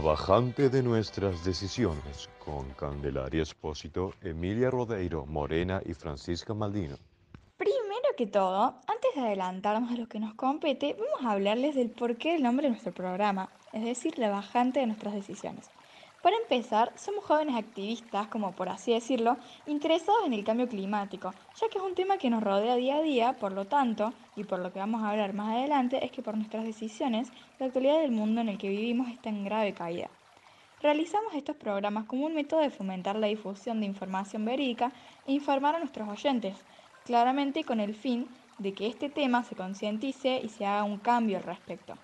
La bajante de nuestras decisiones con Candelaria Espósito, Emilia Rodeiro, Morena y Francisca Maldino. Primero que todo, antes de adelantarnos a lo que nos compete, vamos a hablarles del porqué del nombre de nuestro programa, es decir, la bajante de nuestras decisiones. Para empezar, somos jóvenes activistas, como por así decirlo, interesados en el cambio climático, ya que es un tema que nos rodea día a día, por lo tanto, y por lo que vamos a hablar más adelante, es que por nuestras decisiones, la actualidad del mundo en el que vivimos está en grave caída. Realizamos estos programas como un método de fomentar la difusión de información verídica e informar a nuestros oyentes, claramente con el fin de que este tema se concientice y se haga un cambio al respecto.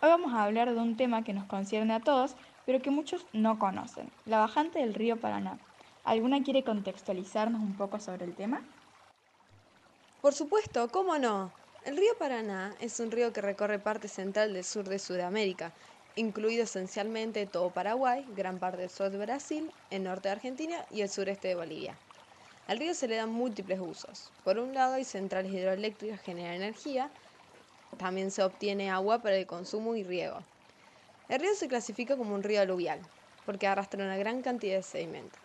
Hoy vamos a hablar de un tema que nos concierne a todos, pero que muchos no conocen, la bajante del río Paraná. ¿Alguna quiere contextualizarnos un poco sobre el tema? Por supuesto, ¿cómo no? El río Paraná es un río que recorre parte central del sur de Sudamérica, incluido esencialmente todo Paraguay, gran parte del sur de Brasil, el norte de Argentina y el sureste de Bolivia. Al río se le dan múltiples usos. Por un lado hay centrales hidroeléctricas que generan energía, también se obtiene agua para el consumo y riego. El río se clasifica como un río aluvial, porque arrastra una gran cantidad de sedimentos.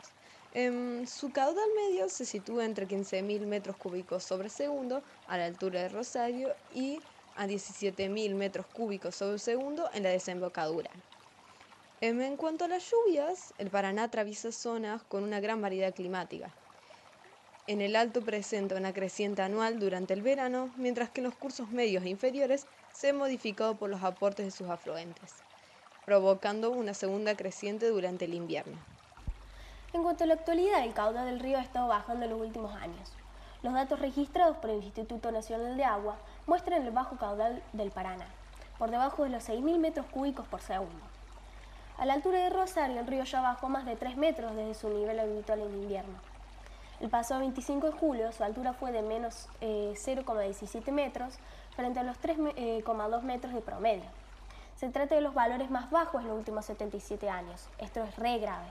En su caudal medio se sitúa entre 15.000 metros cúbicos sobre segundo a la altura de Rosario y a 17.000 metros cúbicos sobre segundo en la desembocadura. En cuanto a las lluvias, el Paraná atraviesa zonas con una gran variedad climática. En el alto presenta una creciente anual durante el verano, mientras que en los cursos medios e inferiores se ha modificado por los aportes de sus afluentes provocando una segunda creciente durante el invierno. En cuanto a la actualidad, el caudal del río ha estado bajando en los últimos años. Los datos registrados por el Instituto Nacional de Agua muestran el bajo caudal del Paraná, por debajo de los 6.000 metros cúbicos por segundo. A la altura de Rosario, el río ya bajó más de 3 metros desde su nivel habitual en invierno. El pasado 25 de julio, su altura fue de menos 0,17 eh, metros frente a los 3,2 eh, metros de promedio. Se trata de los valores más bajos en los últimos 77 años. Esto es re grave.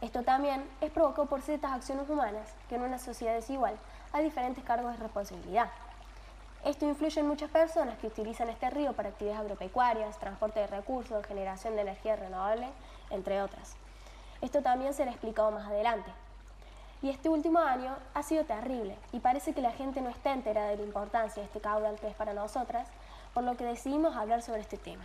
Esto también es provocado por ciertas acciones humanas que en una sociedad desigual hay diferentes cargos de responsabilidad. Esto influye en muchas personas que utilizan este río para actividades agropecuarias, transporte de recursos, generación de energía renovable, entre otras. Esto también será explicado más adelante. Y este último año ha sido terrible y parece que la gente no está entera de la importancia de este caudal que es para nosotras, por lo que decidimos hablar sobre este tema.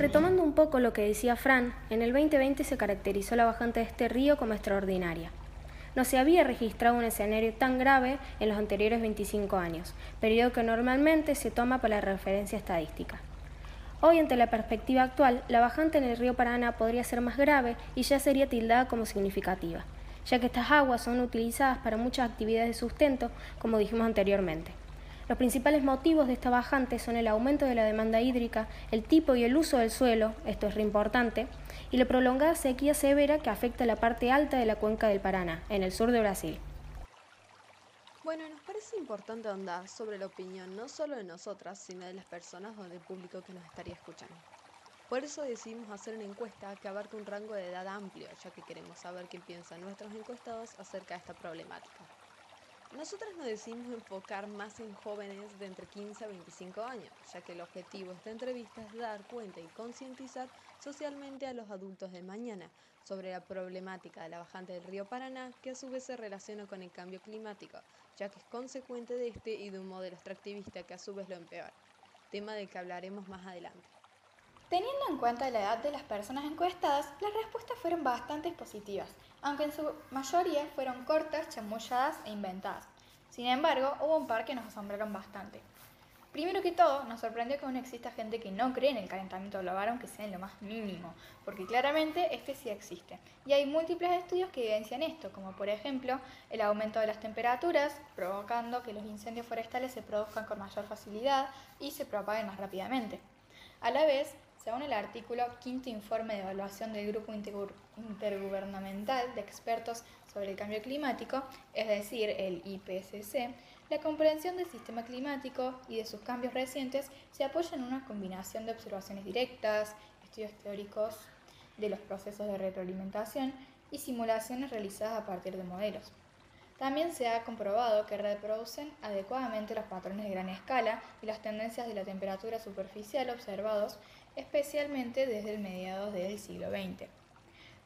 Retomando un poco lo que decía Fran, en el 2020 se caracterizó la bajante de este río como extraordinaria. No se había registrado un escenario tan grave en los anteriores 25 años, periodo que normalmente se toma para la referencia estadística. Hoy, ante la perspectiva actual, la bajante en el río Paraná podría ser más grave y ya sería tildada como significativa, ya que estas aguas son utilizadas para muchas actividades de sustento, como dijimos anteriormente. Los principales motivos de esta bajante son el aumento de la demanda hídrica, el tipo y el uso del suelo, esto es re importante, y la prolongada sequía severa que afecta la parte alta de la cuenca del Paraná, en el sur de Brasil. Bueno, nos parece importante ahondar sobre la opinión no solo de nosotras, sino de las personas o del público que nos estaría escuchando. Por eso decidimos hacer una encuesta que abarca un rango de edad amplio, ya que queremos saber qué piensan nuestros encuestados acerca de esta problemática. Nosotras nos decidimos enfocar más en jóvenes de entre 15 a 25 años, ya que el objetivo de esta entrevista es dar cuenta y concientizar socialmente a los adultos de mañana sobre la problemática de la bajante del río Paraná, que a su vez se relaciona con el cambio climático, ya que es consecuente de este y de un modelo extractivista que a su vez lo empeora, tema del que hablaremos más adelante. Teniendo en cuenta la edad de las personas encuestadas, las respuestas fueron bastante positivas, aunque en su mayoría fueron cortas, chamulladas e inventadas. Sin embargo, hubo un par que nos asombraron bastante. Primero que todo, nos sorprendió que aún exista gente que no cree en el calentamiento global, aunque sea en lo más mínimo, porque claramente este sí existe. Y hay múltiples estudios que evidencian esto, como por ejemplo el aumento de las temperaturas, provocando que los incendios forestales se produzcan con mayor facilidad y se propaguen más rápidamente. A la vez, según el artículo Quinto Informe de Evaluación del Grupo Intergubernamental de Expertos sobre el Cambio Climático, es decir, el IPCC, la comprensión del sistema climático y de sus cambios recientes se apoya en una combinación de observaciones directas, estudios teóricos de los procesos de retroalimentación y simulaciones realizadas a partir de modelos. También se ha comprobado que reproducen adecuadamente los patrones de gran escala y las tendencias de la temperatura superficial observados especialmente desde el mediados del siglo XX.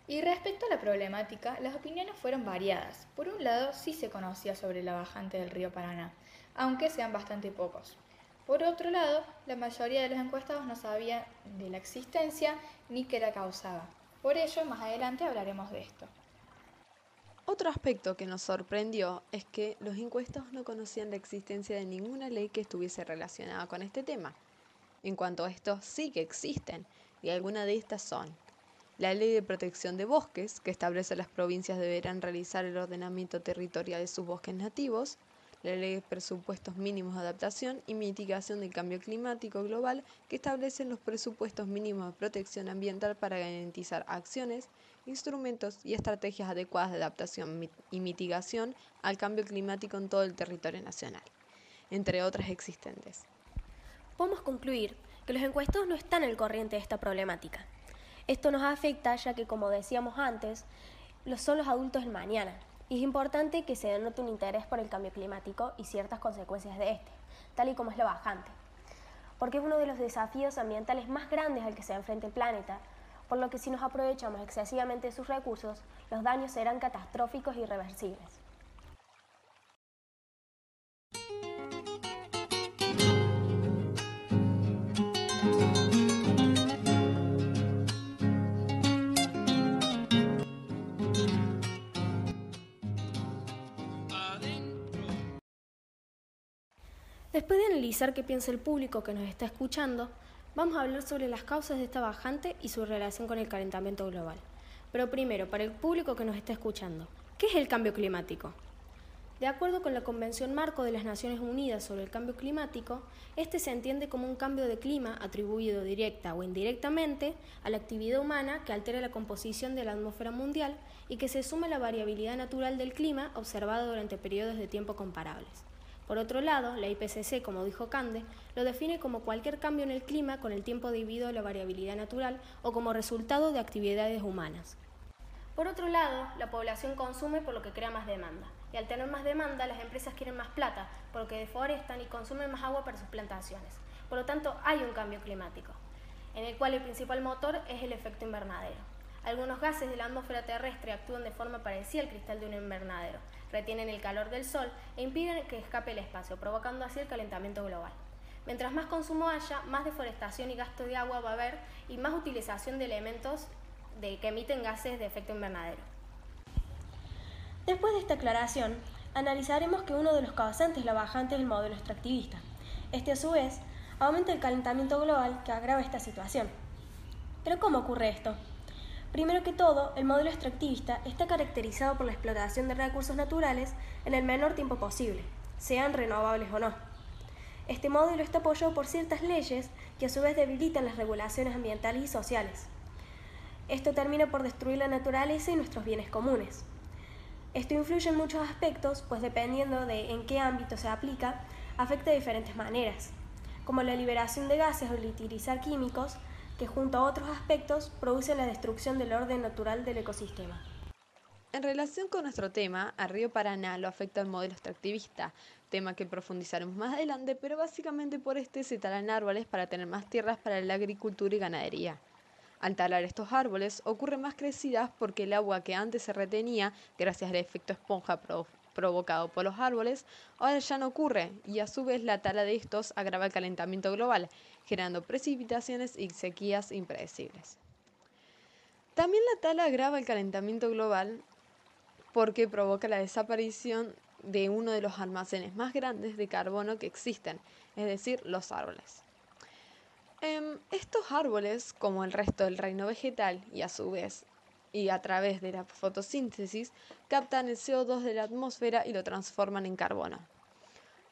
Y respecto a la problemática, las opiniones fueron variadas. Por un lado, sí se conocía sobre la bajante del río Paraná, aunque sean bastante pocos. Por otro lado, la mayoría de los encuestados no sabían de la existencia ni qué la causaba. Por ello, más adelante hablaremos de esto. Otro aspecto que nos sorprendió es que los encuestados no conocían la existencia de ninguna ley que estuviese relacionada con este tema. En cuanto a esto, sí que existen, y algunas de estas son la Ley de Protección de Bosques, que establece las provincias deberán realizar el ordenamiento territorial de sus bosques nativos, la Ley de Presupuestos Mínimos de Adaptación y Mitigación del Cambio Climático Global, que establece los presupuestos mínimos de protección ambiental para garantizar acciones, instrumentos y estrategias adecuadas de adaptación y mitigación al cambio climático en todo el territorio nacional, entre otras existentes. Podemos concluir que los encuestados no están al corriente de esta problemática esto nos afecta ya que, como decíamos antes, son los adultos del mañana. Y es importante que se denote un interés por el cambio climático y ciertas consecuencias de este, tal y como es lo bajante. Porque es uno de los desafíos ambientales más grandes al que se enfrenta el planeta, por lo que si nos aprovechamos excesivamente de sus recursos, los daños serán catastróficos y irreversibles. Después de analizar qué piensa el público que nos está escuchando, vamos a hablar sobre las causas de esta bajante y su relación con el calentamiento global. Pero primero, para el público que nos está escuchando, ¿qué es el cambio climático? De acuerdo con la Convención Marco de las Naciones Unidas sobre el Cambio Climático, este se entiende como un cambio de clima atribuido directa o indirectamente a la actividad humana que altera la composición de la atmósfera mundial y que se suma a la variabilidad natural del clima observada durante periodos de tiempo comparables. Por otro lado, la IPCC, como dijo Cande, lo define como cualquier cambio en el clima con el tiempo debido a la variabilidad natural o como resultado de actividades humanas. Por otro lado, la población consume por lo que crea más demanda. Y al tener más demanda, las empresas quieren más plata, por lo que deforestan y consumen más agua para sus plantaciones. Por lo tanto, hay un cambio climático, en el cual el principal motor es el efecto invernadero. Algunos gases de la atmósfera terrestre actúan de forma parecida al cristal de un invernadero, retienen el calor del sol e impiden que escape el espacio, provocando así el calentamiento global. Mientras más consumo haya, más deforestación y gasto de agua va a haber y más utilización de elementos de, que emiten gases de efecto invernadero. Después de esta aclaración, analizaremos que uno de los causantes es la bajante del modelo extractivista. Este a su vez aumenta el calentamiento global que agrava esta situación. Pero ¿cómo ocurre esto? Primero que todo, el modelo extractivista está caracterizado por la explotación de recursos naturales en el menor tiempo posible, sean renovables o no. Este modelo está apoyado por ciertas leyes que a su vez debilitan las regulaciones ambientales y sociales. Esto termina por destruir la naturaleza y nuestros bienes comunes. Esto influye en muchos aspectos, pues dependiendo de en qué ámbito se aplica, afecta de diferentes maneras, como la liberación de gases o el utilizar químicos, que junto a otros aspectos producen la destrucción del orden natural del ecosistema. En relación con nuestro tema, a Río Paraná lo afecta el modelo extractivista, tema que profundizaremos más adelante, pero básicamente por este se talan árboles para tener más tierras para la agricultura y ganadería. Al talar estos árboles ocurren más crecidas porque el agua que antes se retenía, gracias al efecto esponja provocado por los árboles, ahora ya no ocurre y a su vez la tala de estos agrava el calentamiento global, generando precipitaciones y sequías impredecibles. También la tala agrava el calentamiento global porque provoca la desaparición de uno de los almacenes más grandes de carbono que existen, es decir, los árboles. Em, estos árboles, como el resto del reino vegetal y a su vez y a través de la fotosíntesis, captan el CO2 de la atmósfera y lo transforman en carbono.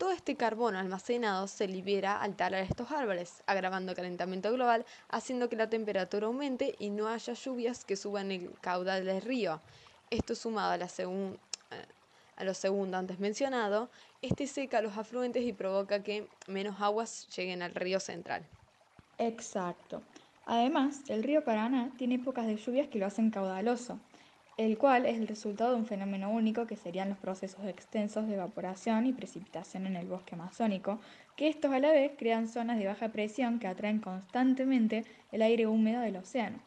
Todo este carbono almacenado se libera al talar estos árboles, agravando el calentamiento global, haciendo que la temperatura aumente y no haya lluvias que suban el caudal del río. Esto sumado a, eh, a lo segundo antes mencionado, este seca los afluentes y provoca que menos aguas lleguen al río central. Exacto. Además, el río Paraná tiene épocas de lluvias que lo hacen caudaloso, el cual es el resultado de un fenómeno único que serían los procesos extensos de evaporación y precipitación en el bosque amazónico, que estos a la vez crean zonas de baja presión que atraen constantemente el aire húmedo del océano.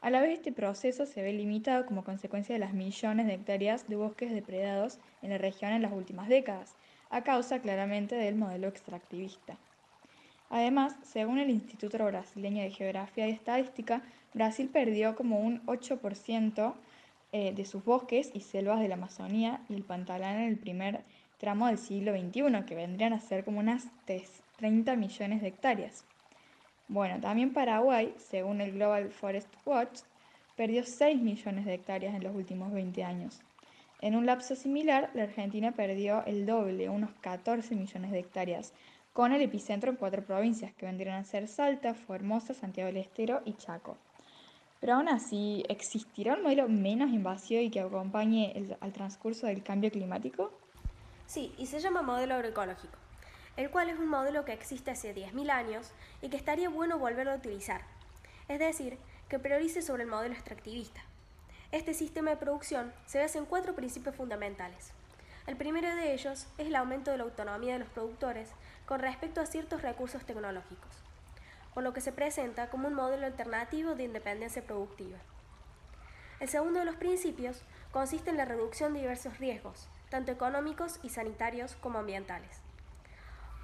A la vez este proceso se ve limitado como consecuencia de las millones de hectáreas de bosques depredados en la región en las últimas décadas, a causa claramente del modelo extractivista. Además, según el Instituto Brasileño de Geografía y Estadística, Brasil perdió como un 8% eh, de sus bosques y selvas de la Amazonía y el Pantalán en el primer tramo del siglo XXI, que vendrían a ser como unas 30 millones de hectáreas. Bueno, también Paraguay, según el Global Forest Watch, perdió 6 millones de hectáreas en los últimos 20 años. En un lapso similar, la Argentina perdió el doble, unos 14 millones de hectáreas, con el epicentro en cuatro provincias, que vendrían a ser Salta, Formosa, Santiago del Estero y Chaco. Pero aún así, ¿existirá un modelo menos invasivo y que acompañe al transcurso del cambio climático? Sí, y se llama modelo agroecológico, el cual es un modelo que existe hace 10.000 años y que estaría bueno volverlo a utilizar. Es decir, que priorice sobre el modelo extractivista. Este sistema de producción se basa en cuatro principios fundamentales. El primero de ellos es el aumento de la autonomía de los productores con respecto a ciertos recursos tecnológicos por lo que se presenta como un modelo alternativo de independencia productiva. El segundo de los principios consiste en la reducción de diversos riesgos, tanto económicos y sanitarios como ambientales.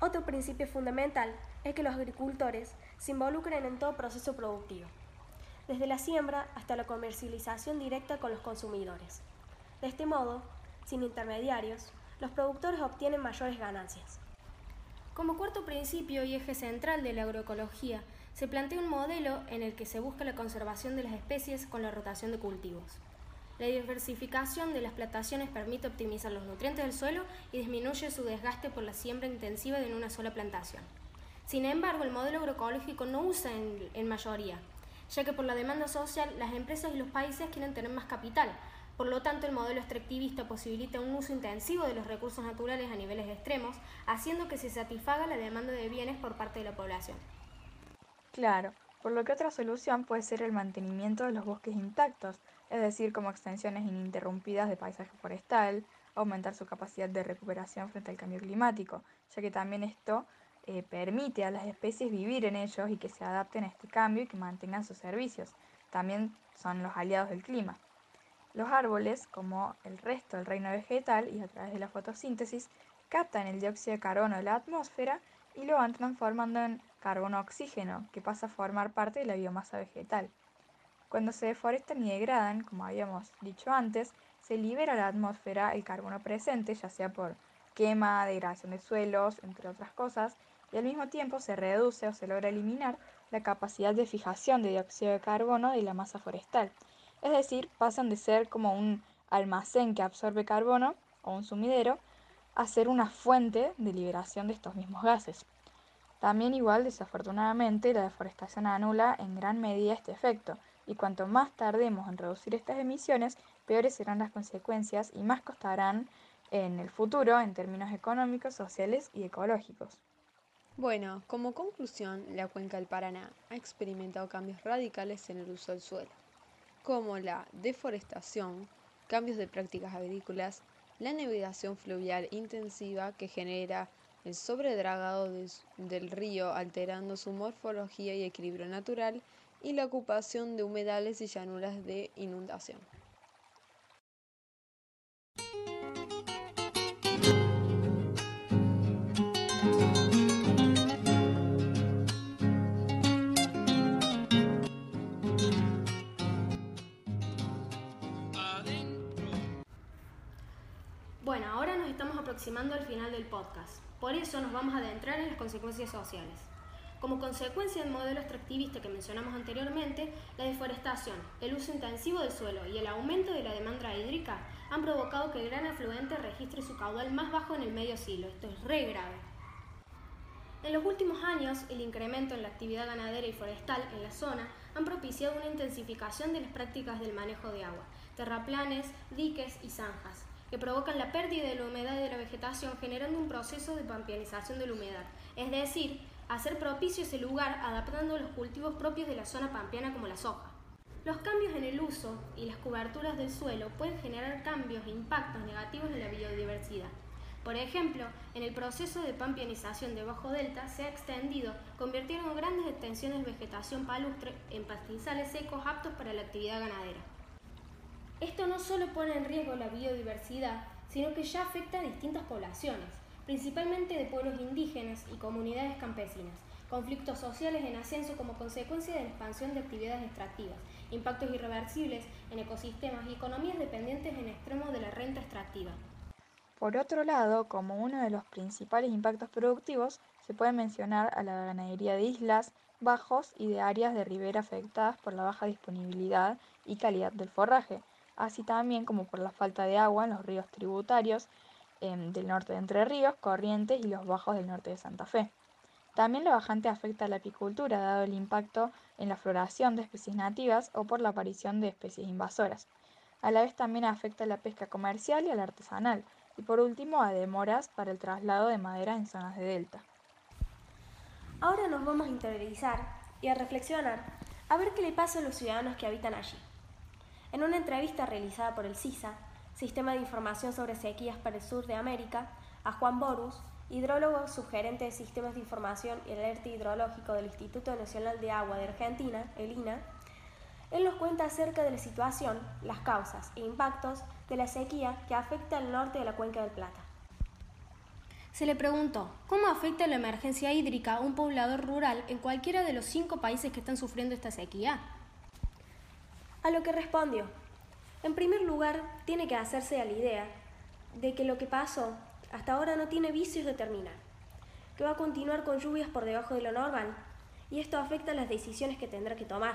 Otro principio fundamental es que los agricultores se involucren en todo proceso productivo, desde la siembra hasta la comercialización directa con los consumidores. De este modo, sin intermediarios, los productores obtienen mayores ganancias. Como cuarto principio y eje central de la agroecología, se plantea un modelo en el que se busca la conservación de las especies con la rotación de cultivos. La diversificación de las plantaciones permite optimizar los nutrientes del suelo y disminuye su desgaste por la siembra intensiva de una sola plantación. Sin embargo, el modelo agroecológico no usa en, en mayoría, ya que por la demanda social las empresas y los países quieren tener más capital, por lo tanto, el modelo extractivista posibilita un uso intensivo de los recursos naturales a niveles extremos, haciendo que se satisfaga la demanda de bienes por parte de la población. Claro, por lo que otra solución puede ser el mantenimiento de los bosques intactos, es decir, como extensiones ininterrumpidas de paisaje forestal, aumentar su capacidad de recuperación frente al cambio climático, ya que también esto eh, permite a las especies vivir en ellos y que se adapten a este cambio y que mantengan sus servicios. También son los aliados del clima. Los árboles, como el resto del reino vegetal y a través de la fotosíntesis, captan el dióxido de carbono de la atmósfera y lo van transformando en carbono-oxígeno, que pasa a formar parte de la biomasa vegetal. Cuando se deforestan y degradan, como habíamos dicho antes, se libera a la atmósfera el carbono presente, ya sea por quema, degradación de suelos, entre otras cosas, y al mismo tiempo se reduce o se logra eliminar la capacidad de fijación de dióxido de carbono de la masa forestal, es decir, pasan de ser como un almacén que absorbe carbono o un sumidero a ser una fuente de liberación de estos mismos gases. También igual, desafortunadamente, la deforestación anula en gran medida este efecto, y cuanto más tardemos en reducir estas emisiones, peores serán las consecuencias y más costarán en el futuro en términos económicos, sociales y ecológicos. Bueno, como conclusión, la cuenca del Paraná ha experimentado cambios radicales en el uso del suelo como la deforestación, cambios de prácticas agrícolas, la navegación fluvial intensiva que genera el sobredragado del río alterando su morfología y equilibrio natural y la ocupación de humedales y llanuras de inundación. Aproximando al final del podcast. Por eso nos vamos a adentrar en las consecuencias sociales. Como consecuencia del modelo extractivista que mencionamos anteriormente, la deforestación, el uso intensivo del suelo y el aumento de la demanda hídrica han provocado que el gran afluente registre su caudal más bajo en el medio siglo. Esto es re grave. En los últimos años, el incremento en la actividad ganadera y forestal en la zona han propiciado una intensificación de las prácticas del manejo de agua, terraplanes, diques y zanjas, que provocan la pérdida de la humedad de la vegetación generando un proceso de pampianización de la humedad, es decir, hacer propicio ese lugar adaptando los cultivos propios de la zona pampeana como la soja. Los cambios en el uso y las coberturas del suelo pueden generar cambios e impactos negativos en la biodiversidad. Por ejemplo, en el proceso de pampianización de Bajo Delta se ha extendido, convirtiendo grandes extensiones de vegetación palustre en pastizales secos aptos para la actividad ganadera. Esto no solo pone en riesgo la biodiversidad, sino que ya afecta a distintas poblaciones, principalmente de pueblos indígenas y comunidades campesinas, conflictos sociales en ascenso como consecuencia de la expansión de actividades extractivas, impactos irreversibles en ecosistemas y economías dependientes en extremo de la renta extractiva. Por otro lado, como uno de los principales impactos productivos, se puede mencionar a la ganadería de islas, bajos y de áreas de ribera afectadas por la baja disponibilidad y calidad del forraje, así también como por la falta de agua en los ríos tributarios Em, del norte de Entre Ríos, Corrientes y los bajos del norte de Santa Fe. También la bajante afecta a la apicultura, dado el impacto en la floración de especies nativas o por la aparición de especies invasoras. A la vez también afecta a la pesca comercial y a la artesanal, y por último a demoras para el traslado de madera en zonas de delta. Ahora nos vamos a interiorizar y a reflexionar a ver qué le pasa a los ciudadanos que habitan allí. En una entrevista realizada por el CISA, Sistema de Información sobre Sequías para el Sur de América, a Juan Borus, hidrólogo subgerente de Sistemas de Información y Alerta Hidrológico del Instituto Nacional de Agua de Argentina, el INA, él nos cuenta acerca de la situación, las causas e impactos de la sequía que afecta al norte de la cuenca del Plata. Se le preguntó, ¿cómo afecta la emergencia hídrica a un poblador rural en cualquiera de los cinco países que están sufriendo esta sequía? A lo que respondió, en primer lugar, tiene que hacerse a la idea de que lo que pasó hasta ahora no tiene vicios de terminar, que va a continuar con lluvias por debajo de lo normal, y esto afecta las decisiones que tendrá que tomar,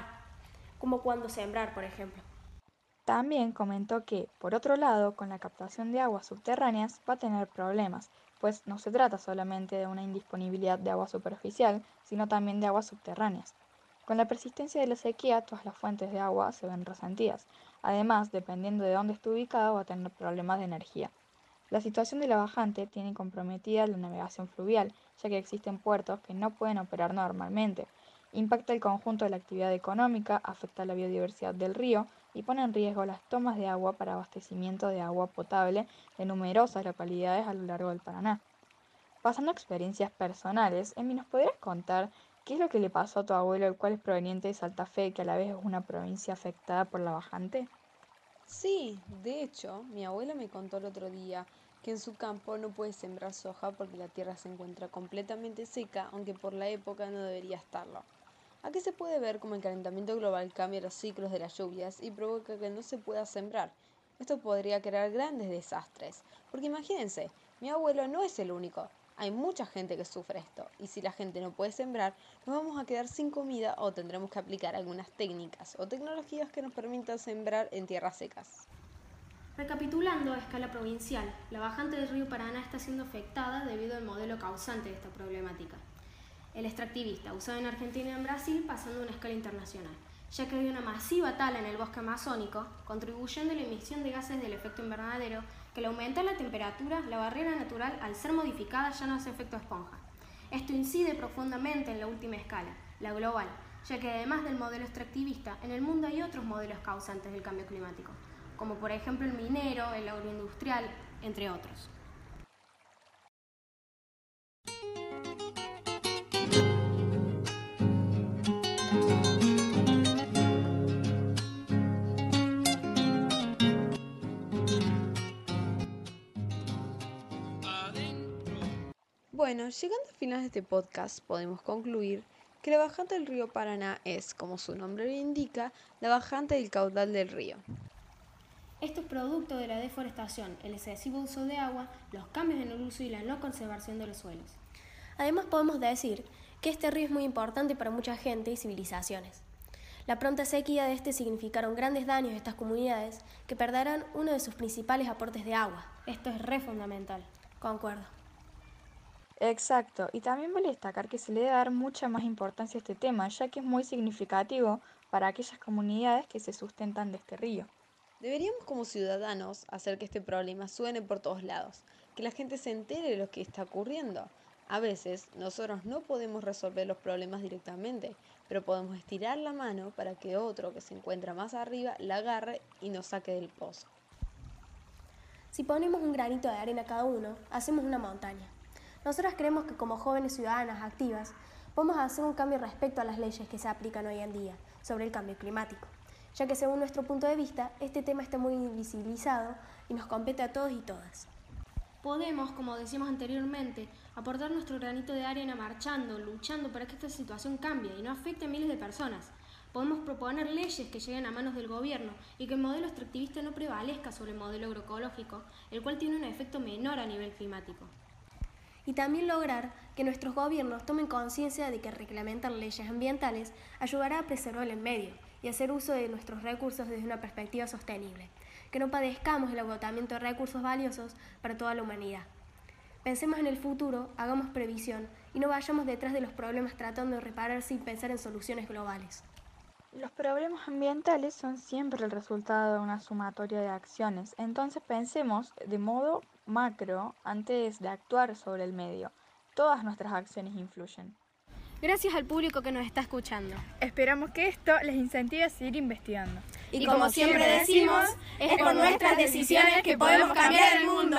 como cuándo sembrar, por ejemplo. También comentó que, por otro lado, con la captación de aguas subterráneas va a tener problemas, pues no se trata solamente de una indisponibilidad de agua superficial, sino también de aguas subterráneas. Con la persistencia de la sequía, todas las fuentes de agua se ven resentidas. Además, dependiendo de dónde esté ubicado, va a tener problemas de energía. La situación de la bajante tiene comprometida la navegación fluvial, ya que existen puertos que no pueden operar normalmente. Impacta el conjunto de la actividad económica, afecta la biodiversidad del río y pone en riesgo las tomas de agua para abastecimiento de agua potable de numerosas localidades a lo largo del Paraná. Pasando a experiencias personales, Emi, ¿nos podrías contar ¿Qué es lo que le pasó a tu abuelo, el cual es proveniente de Santa Fe, que a la vez es una provincia afectada por la bajante? Sí, de hecho, mi abuelo me contó el otro día que en su campo no puede sembrar soja porque la tierra se encuentra completamente seca, aunque por la época no debería estarlo. Aquí se puede ver cómo el calentamiento global cambia los ciclos de las lluvias y provoca que no se pueda sembrar. Esto podría crear grandes desastres, porque imagínense, mi abuelo no es el único. Hay mucha gente que sufre esto y si la gente no puede sembrar, nos vamos a quedar sin comida o tendremos que aplicar algunas técnicas o tecnologías que nos permitan sembrar en tierras secas. Recapitulando a escala provincial, la bajante del río Paraná está siendo afectada debido al modelo causante de esta problemática, el extractivista, usado en Argentina y en Brasil, pasando a una escala internacional, ya que hay una masiva tala en el bosque amazónico, contribuyendo a la emisión de gases del efecto invernadero que al aumentar la temperatura, la barrera natural, al ser modificada, ya no hace efecto esponja. Esto incide profundamente en la última escala, la global, ya que además del modelo extractivista, en el mundo hay otros modelos causantes del cambio climático, como por ejemplo el minero, el agroindustrial, entre otros. Bueno, llegando al final de este podcast, podemos concluir que la bajante del río Paraná es, como su nombre lo indica, la bajante del caudal del río. Esto es producto de la deforestación, el excesivo uso de agua, los cambios en el uso y la no conservación de los suelos. Además podemos decir que este río es muy importante para mucha gente y civilizaciones. La pronta sequía de este significaron grandes daños a estas comunidades que perderán uno de sus principales aportes de agua. Esto es re fundamental. Concuerdo. Exacto, y también vale destacar que se le debe dar mucha más importancia a este tema, ya que es muy significativo para aquellas comunidades que se sustentan de este río. Deberíamos como ciudadanos hacer que este problema suene por todos lados, que la gente se entere de lo que está ocurriendo. A veces nosotros no podemos resolver los problemas directamente, pero podemos estirar la mano para que otro que se encuentra más arriba la agarre y nos saque del pozo. Si ponemos un granito de arena cada uno, hacemos una montaña. Nosotras creemos que como jóvenes ciudadanas activas podemos hacer un cambio respecto a las leyes que se aplican hoy en día sobre el cambio climático, ya que según nuestro punto de vista este tema está muy invisibilizado y nos compete a todos y todas. Podemos, como decíamos anteriormente, aportar nuestro granito de arena marchando, luchando para que esta situación cambie y no afecte a miles de personas. Podemos proponer leyes que lleguen a manos del gobierno y que el modelo extractivista no prevalezca sobre el modelo agroecológico, el cual tiene un efecto menor a nivel climático. Y también lograr que nuestros gobiernos tomen conciencia de que reglamentar leyes ambientales ayudará a preservar el medio y hacer uso de nuestros recursos desde una perspectiva sostenible que no padezcamos el agotamiento de recursos valiosos para toda la humanidad. Pensemos en el futuro, hagamos previsión y no vayamos detrás de los problemas tratando de reparar sin pensar en soluciones globales. Los problemas ambientales son siempre el resultado de una sumatoria de acciones, entonces pensemos de modo macro antes de actuar sobre el medio. Todas nuestras acciones influyen. Gracias al público que nos está escuchando. Esperamos que esto les incentive a seguir investigando. Y como siempre decimos, es por nuestras decisiones que podemos cambiar el mundo.